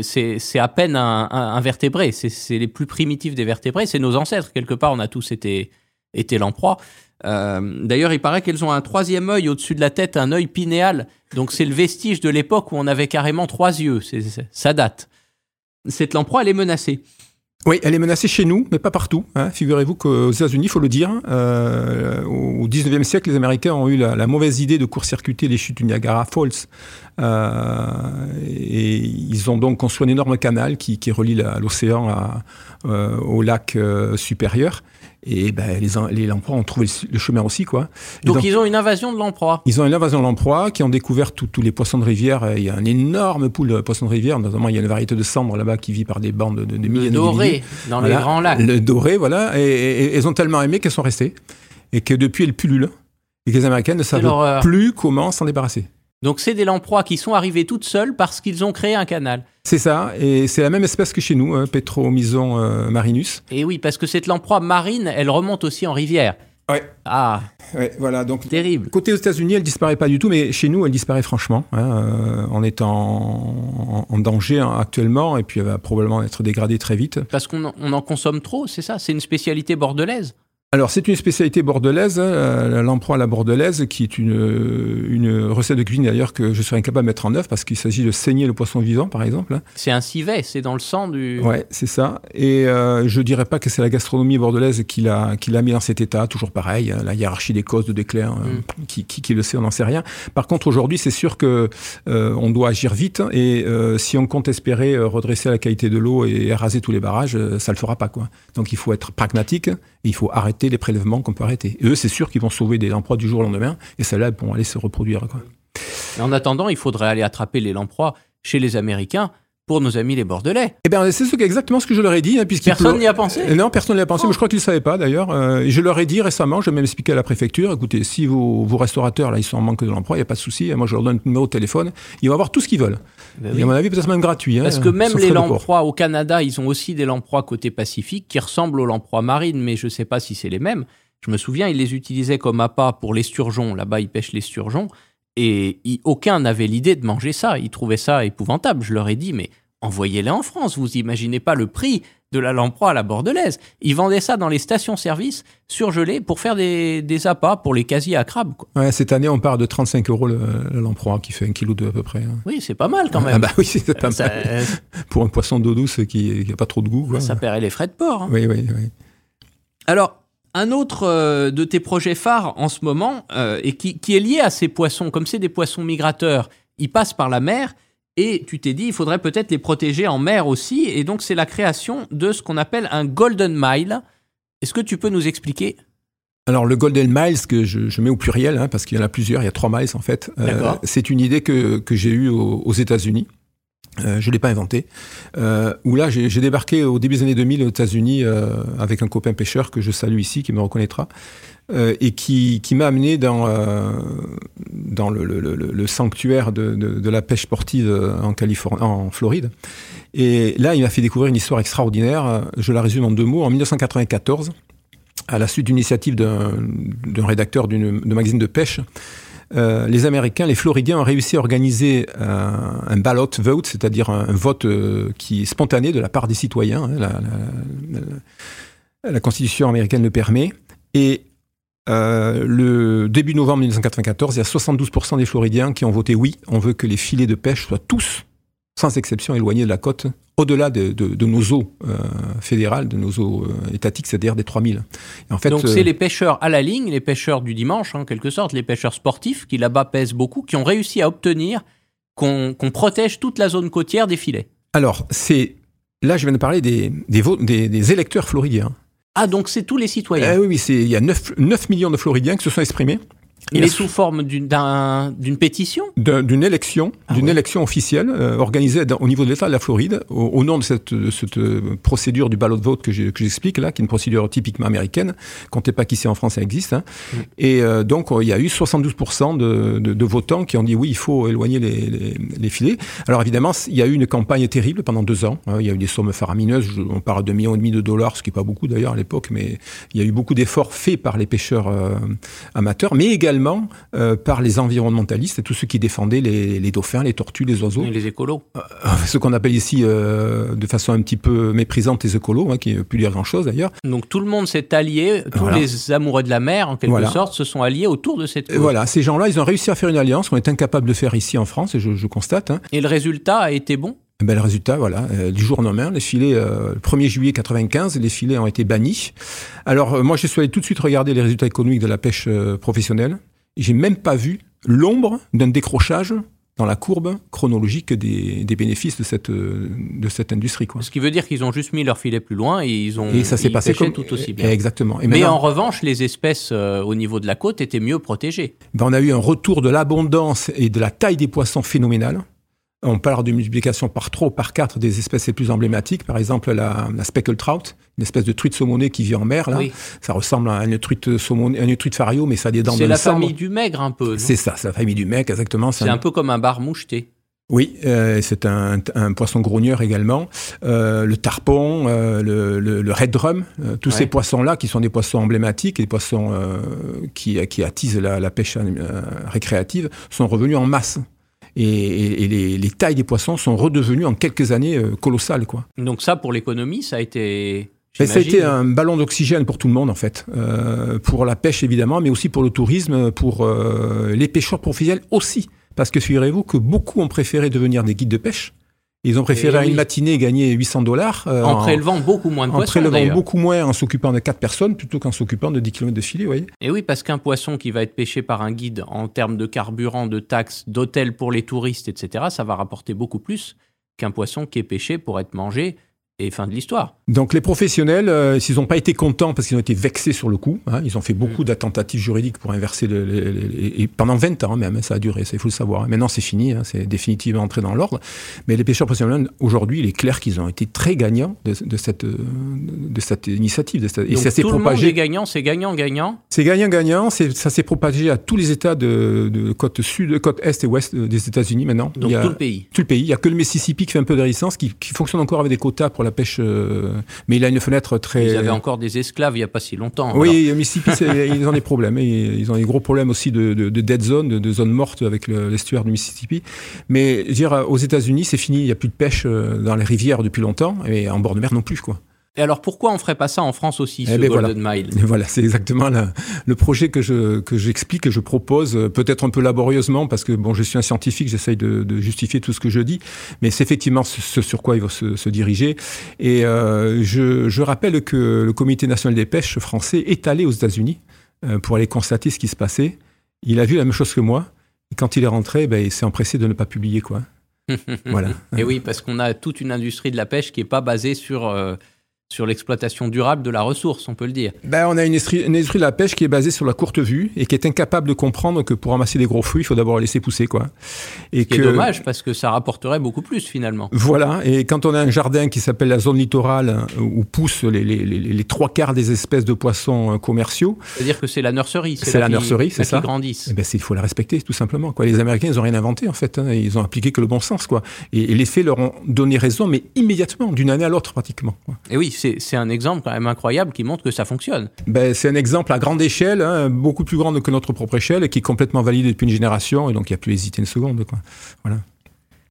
c'est, à peine un, un- un vertébré. C'est, c'est les plus primitifs des vertébrés. C'est nos ancêtres quelque part. On a tous été été lamproie. Euh, d'ailleurs, il paraît qu'elles ont un troisième œil au-dessus de la tête, un œil pinéal. Donc c'est le vestige de l'époque où on avait carrément trois yeux. Ça date. Cette lamproie, elle est menacée. Oui, elle est menacée chez nous, mais pas partout. Hein. Figurez-vous qu'aux États-Unis, il faut le dire, euh, au 19e siècle, les Américains ont eu la, mauvaise idée de court-circuiter les chutes du Niagara Falls. Euh, et ils ont donc construit un énorme canal qui, relie l'océan euh, au lac supérieur. Et ben, les, les lamproies ont trouvé le chemin aussi, quoi. Donc, ils ont une invasion de lamproies. Ils ont une invasion de lamproies qui ont découvert tous les poissons de rivière. Il y a un énorme pool de poissons de rivière, notamment il y a une variété de cendre là-bas qui vit par des bandes de, de milliers de doré, dans les grands lacs. Le doré, voilà. Et, elles ont tellement aimé qu'elles sont restées. Et que depuis, elles pullulent. Et que les Américaines ne savent plus comment s'en débarrasser. Donc c'est des lamproies qui sont arrivées toutes seules parce qu'ils ont créé un canal. C'est ça, et c'est la même espèce que chez nous, hein, Petromyson euh, marinus. Et oui, parce que cette lamproie marine, elle remonte aussi en rivière. Ouais. Ah. Ouais, voilà. Donc terrible. Côté aux États-Unis, elle disparaît pas du tout, mais chez nous, elle disparaît franchement. Hein, euh, on est en, en, danger hein, actuellement, et puis elle va probablement être dégradée très vite. Parce qu'on en consomme trop, c'est ça C'est une spécialité bordelaise alors, c'est une spécialité bordelaise, hein, l'emploi à la bordelaise, qui est une, une recette de cuisine d'ailleurs que je serais incapable de mettre en œuvre parce qu'il s'agit de saigner le poisson vivant, par exemple. C'est un civet, c'est dans le sang du. Ouais, c'est ça. Et euh, je dirais pas que c'est la gastronomie bordelaise qui l'a, qui l'a mis dans cet état, toujours pareil, hein, la hiérarchie des causes de déclin, euh, mm. qui, qui, qui, le sait, on n'en sait rien. Par contre, aujourd'hui, c'est sûr que euh, on doit agir vite et euh, si on compte espérer redresser la qualité de l'eau et raser tous les barrages, ça le fera pas, quoi. Donc, il faut être pragmatique, et il faut arrêter les prélèvements qu'on peut arrêter. eux, c'est sûr qu'ils vont sauver des lamproies du jour au lendemain, et celles-là vont aller se reproduire. En attendant, il faudrait aller attraper les lamproies chez les Américains pour nos amis les Bordelais. Eh bien, c'est exactement ce que je leur ai dit. Hein, personne n'y a pensé? Euh, Non, personne n'y a pensé, mais je crois qu'ils ne savaient pas d'ailleurs. Euh, je leur ai dit récemment, je vais même expliqué à la préfecture, écoutez, si vos, vos restaurateurs, là, ils sont en manque de l'emploi, il n'y a pas de souci, moi je leur donne un numéro de téléphone, ils vont avoir tout ce qu'ils veulent. Ben Et à mon avis, peut-être même gratuit. Hein, Parce que même les lamproies au Canada, ils ont aussi des lamproies côté Pacifique qui ressemblent aux lamproies marines, mais je ne sais pas si c'est les mêmes. Je me souviens, ils les utilisaient comme appât pour les sturgeons. Là-bas, ils pêchent les sturgeons. Et aucun n'avait l'idée de manger ça. Ils trouvaient ça épouvantable. Je leur ai dit, mais envoyez-les en France. Vous imaginez pas le prix de la lamproie à la bordelaise. Ils vendaient ça dans les stations-service surgelées pour faire des, des, appâts pour les casiers à crabes. Ouais, cette année, on part de 35 euros le, lamproie, qui fait un kilo de à peu près. Hein. Oui, c'est pas mal quand même. Ah bah oui, c'est pas mal. pour un poisson d'eau douce qui n'a pas trop de goût. Ça paierait les frais de port. Hein. Oui, oui, oui. Alors, un autre euh, de tes projets phares en ce moment, euh, et qui, est lié à ces poissons, comme c'est des poissons migrateurs, ils passent par la mer, et tu t'es dit, il faudrait peut-être les protéger en mer aussi, et donc c'est la création de ce qu'on appelle un Golden Mile. Est-ce que tu peux nous expliquer? Alors le Golden Miles, que je, mets au pluriel, hein, parce qu'il y en a plusieurs, il y a trois miles en fait, euh, c'est une idée que, j'ai eue aux États-Unis. Euh, je l'ai pas inventé. Euh, où là, j'ai débarqué au début des années 2000 aux États-Unis euh, avec un copain pêcheur que je salue ici, qui me reconnaîtra, euh, et qui, qui m'a amené dans, euh, dans le, le, le, sanctuaire de, de, de, la pêche sportive en, Californie, en Floride. Et là, il m'a fait découvrir une histoire extraordinaire. Je la résume en deux mots. En 1994, à la suite d'une initiative d'un rédacteur d'une magazine de pêche, euh, les Américains, les Floridiens ont réussi à organiser un, ballot vote, c'est-à-dire un, vote euh, qui est spontané de la part des citoyens. Hein, la, Constitution américaine le permet. Et euh, le début novembre 1994, il y a 72% des Floridiens qui ont voté oui. On veut que les filets de pêche soient tous sans exception éloignés de la côte, au-delà de, nos eaux euh, fédérales, de nos eaux euh, étatiques, c'est-à-dire des 3000. en fait, Donc c'est euh, les pêcheurs à la ligne, les pêcheurs du dimanche, en quelque sorte, les pêcheurs sportifs, qui là-bas pèsent beaucoup, qui ont réussi à obtenir qu'on protège toute la zone côtière des filets. Alors, c'est là, je viens de parler des, des, électeurs floridiens. Ah, donc c'est tous les citoyens. Ah oui, oui, il y a 9, 9 millions de Floridiens qui se sont exprimés. Mais sous forme d'une pétition D'une élection, ah d'une élection officielle euh, organisée au niveau de l'État de la Floride, au, nom de cette, cette, euh, procédure du ballot de vote que j'explique là, qui est une procédure typiquement américaine. Comptez pas qu'ici en France ça existe. Hein. Mm. Et euh, donc il y a eu 72% de, de, de, votants qui ont dit oui, il faut éloigner les, les, les, filets. Alors évidemment, il y a eu une campagne terrible pendant deux ans. Hein. Il y a eu des sommes faramineuses. On parle de millions et demi de dollars, ce qui est pas beaucoup d'ailleurs à l'époque, mais il y a eu beaucoup d'efforts faits par les pêcheurs amateurs, mais également euh, par les environnementalistes et tous ceux qui défendaient les, dauphins, les tortues, les oiseaux. Et les écolos. Euh, euh, ce qu'on appelle ici de façon un petit peu méprisante les écolos, hein, qui ne plus dire grand-chose d'ailleurs. Donc tout le monde s'est allié, tous les amoureux de la mer en quelque sorte se sont alliés autour de cette cause. Voilà, ces gens-là, ils ont réussi à faire une alliance qu'on est incapable de faire ici en France, et je, constate. Hein. Et le résultat a été bon? Ben, le résultat, voilà, euh, du jour au lendemain, les filets, euh, le 1er juillet 95, les filets ont été bannis. Alors, euh, moi, je suis allé tout de suite regarder les résultats économiques de la pêche professionnelle. J'ai même pas vu l'ombre d'un décrochage dans la courbe chronologique des, des bénéfices de cette, euh, de cette industrie. Quoi. Ce qui veut dire qu'ils ont juste mis leur filet plus loin et ils ont Et ça s'est passé comme tout aussi bien. Exactement. Et Mais en revanche, les espèces euh, au niveau de la côte étaient mieux protégées. ben, on a eu un retour de l'abondance et de la taille des poissons phénoménale. On parle de multiplication par 3 ou par 4 des espèces les plus emblématiques. Par exemple, la, la speckled trout, une espèce de truite saumonée qui vit en mer. Là. Oui. Ça ressemble à une truite saumonée, à une truite fario, mais ça a des dents C'est la famille du maigre un peu. C'est ça, c'est la famille du mec, exactement. C'est un peu comme un bar moucheté. Oui, euh, c'est un, un poisson grogneur également. Euh, le tarpon, euh, le, le, le red drum, tous Ouais. ces poissons-là qui sont des poissons emblématiques, des poissons qui, qui attisent la, la pêche récréative, sont revenus en masse. Et, les, les tailles des poissons sont redevenues en quelques années euh, colossales. Quoi. Donc ça, pour l'économie, ça a été... Et ça a été un ballon d'oxygène pour tout le monde en fait, Euh, pour la pêche évidemment, mais aussi pour le tourisme, pour euh, les pêcheurs professionnels aussi. Parce que figurez-vous que beaucoup ont préféré devenir des guides de pêche. Ils ont préféré à une oui. matinée gagner 800 dollars euh, En prélevant beaucoup moins de en poissons, prélevant d'ailleurs. beaucoup moins en s'occupant de 4 personnes plutôt qu'en s'occupant de 10 km de filet, vous voyez. Et oui, parce qu'un poisson qui va être pêché par un guide en termes de carburant, de taxes, d'hôtels pour les touristes, etc., ça va rapporter beaucoup plus qu'un poisson qui est pêché pour être mangé et fin de l'histoire. Donc les professionnels, euh, s'ils n'ont pas été contents parce qu'ils ont été vexés sur le coup, hein, ils ont fait beaucoup Mm. d'attentatives juridiques pour inverser le, le- le- et pendant 20 ans même, hein, ça a duré, ça il faut le savoir. Maintenant c'est fini, hein, c'est définitivement entré dans l'ordre. Mais les pêcheurs professionnels, aujourd'hui, il est clair qu'ils ont été très gagnants de, de cette, euh, de cette initiative. De cette- et Donc ça s'est le monde est propagé. gagnant, c'est gagnant-gagnant. C'est gagnant-gagnant, ça s'est propagé à tous les États de, de côte sud, côte est et ouest des États-Unis maintenant. Donc Il y a- tout le pays. tout le pays. Il n'y a que le Mississippi qui fait un peu de résistance, qui, qui fonctionne encore avec des quotas pour la pêche, euh, mais il a une fenêtre très. Ils avaient encore des esclaves il n'y a pas si longtemps. Oui, Mississippi, ils ont des problèmes. Et ils ont des gros problèmes aussi de, de, de dead zone, de, de zones mortes avec le- l'estuaire du Mississippi. Mais dire, aux États-Unis, c'est fini. Il n'y a plus de pêche euh, dans les rivières depuis longtemps, et en bord de mer non plus, quoi. Et alors pourquoi on ferait pas ça en France aussi, Eh ce ben Golden Mile? Et voilà, c'est exactement la- le projet que je que j'explique, que je propose, euh, peut-être un peu laborieusement, parce que bon, je suis un scientifique, j'essaye de, de justifier tout ce que je dis, mais c'est effectivement ce, ce sur quoi il va se, se diriger. Et euh, je, je rappelle que le Comité national des pêches français est allé aux États-Unis euh, pour aller constater ce qui se passait. Il a vu la même chose que moi. Et quand il est rentré, ben, il s'est empressé de ne pas publier, quoi. Voilà. Et oui, parce qu'on a toute une industrie de la pêche qui n'est pas basée sur, euh, sur l'exploitation durable de la ressource, on peut le dire. Ben, on a une industrie, une industrie de la pêche qui est basée sur la courte vue et qui est incapable de comprendre que pour ramasser des gros fruits, il faut d'abord les laisser pousser, quoi. Et Ce qui est dommage parce que ça rapporterait beaucoup plus finalement. Voilà. Et quand on a un jardin qui s'appelle la zone littorale euh, où poussent les, les, les, les trois quarts des espèces de poissons euh, commerciaux, C'est-à-dire que c'est la nurserie. C'est la qui- nurserie, c'est ça. qui grandissent. eh ben, il faut la respecter, tout simplement, quoi. Les Américains, ils ont rien inventé, en fait. hein. Ils ont appliqué que le bon sens, quoi. Et, et les faits leur ont donné raison, mais immédiatement, d'une année à l'autre, pratiquement. quoi. Et oui, c'est un exemple quand même incroyable qui montre que ça fonctionne. Ben, c'est un exemple à grande échelle, hein, beaucoup plus grande que notre propre échelle, et qui est complètement validé depuis une génération, et donc il n'y a plus à hésiter une seconde, quoi.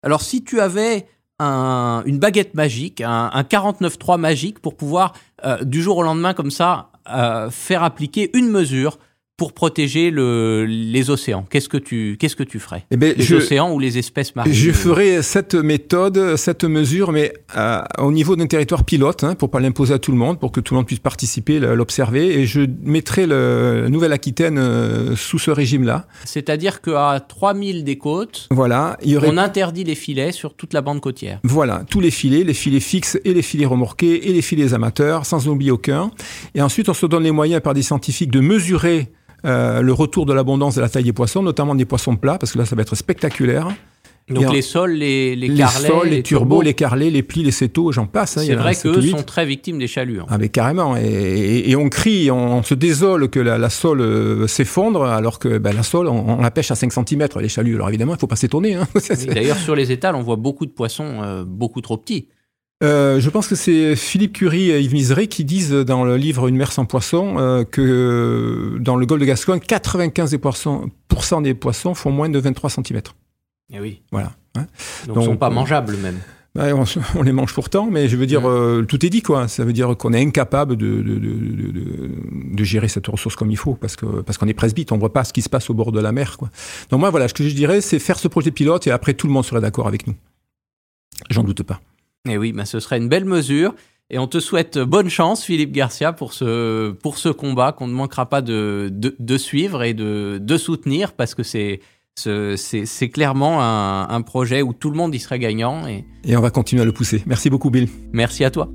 Alors si tu avais un- une baguette magique, un, un 49.3 magique pour pouvoir euh, du jour au lendemain comme ça euh, faire appliquer une mesure pour protéger le, les océans, qu'est-ce que tu qu'est-ce que tu ferais Eh ben, Les je, océans ou les espèces marines Je ferai cette méthode, cette mesure, mais euh, au niveau d'un territoire pilote, hein, pour pas l'imposer à tout le monde, pour que tout le monde puisse participer, l'observer, et je mettrai le la Nouvelle-Aquitaine euh, sous ce régime-là. C'est-à-dire qu'à 3000 des côtes, Voilà, il y aurait on interdit les filets sur toute la bande côtière. Voilà, tous les filets, les filets fixes et les filets remorqués et les filets amateurs, sans oublier aucun. Et ensuite, on se donne les moyens par des scientifiques de mesurer euh, le retour de l'abondance de la taille des poissons, notamment des poissons plats, parce que là, ça va être spectaculaire. Donc en- les sols, les, les, Les, carrelets, sols, les, turbos, turbos, les carlets, les plis, les cétos, j'en passe. hein, c'est en vrai qu'eux sont très victimes des chalures. Ah mais carrément, et, et- et on crie, on, se désole que la, la sole euh, s'effondre, alors que ben, la sole, on, on la pêche à 5 cm, les chaluts. Alors évidemment, il faut pas s'étonner. Hein. D'ailleurs, sur les étals, on voit beaucoup de poissons euh, beaucoup trop petits. Euh, je pense que c'est Philippe Curie et Yves Misery qui disent dans le livre Une mer sans poissons euh, que euh, dans le golfe de Gascogne, 95% des poissons, pourcent des poissons font moins de 23 cm. Eh oui. Voilà. hein. Donc, ils sont pas mangeables même. Ben, on, les mange pourtant, mais je veux dire, euh, tout est dit, quoi. Ça veut dire qu'on est incapable de, de, de, de, de- de gérer cette ressource comme il faut, parce que parce qu'on est presbyte, on voit pas ce qui se passe au bord de la mer, quoi. Donc moi, voilà, ce que je dirais, c'est faire ce projet pilote, et après, tout le monde serait d'accord avec nous. J'en doute pas. Et oui, bah, ce serait une belle mesure. Et on te souhaite bonne chance, Philippe Garcia, pour ce, pour ce combat qu'on ne manquera pas de, de, de suivre et de, de soutenir parce que c'est, c'est clairement un, un, projet où tout le monde y serait gagnant. Et... et on va continuer à le pousser. Merci beaucoup, Bill. Merci à toi.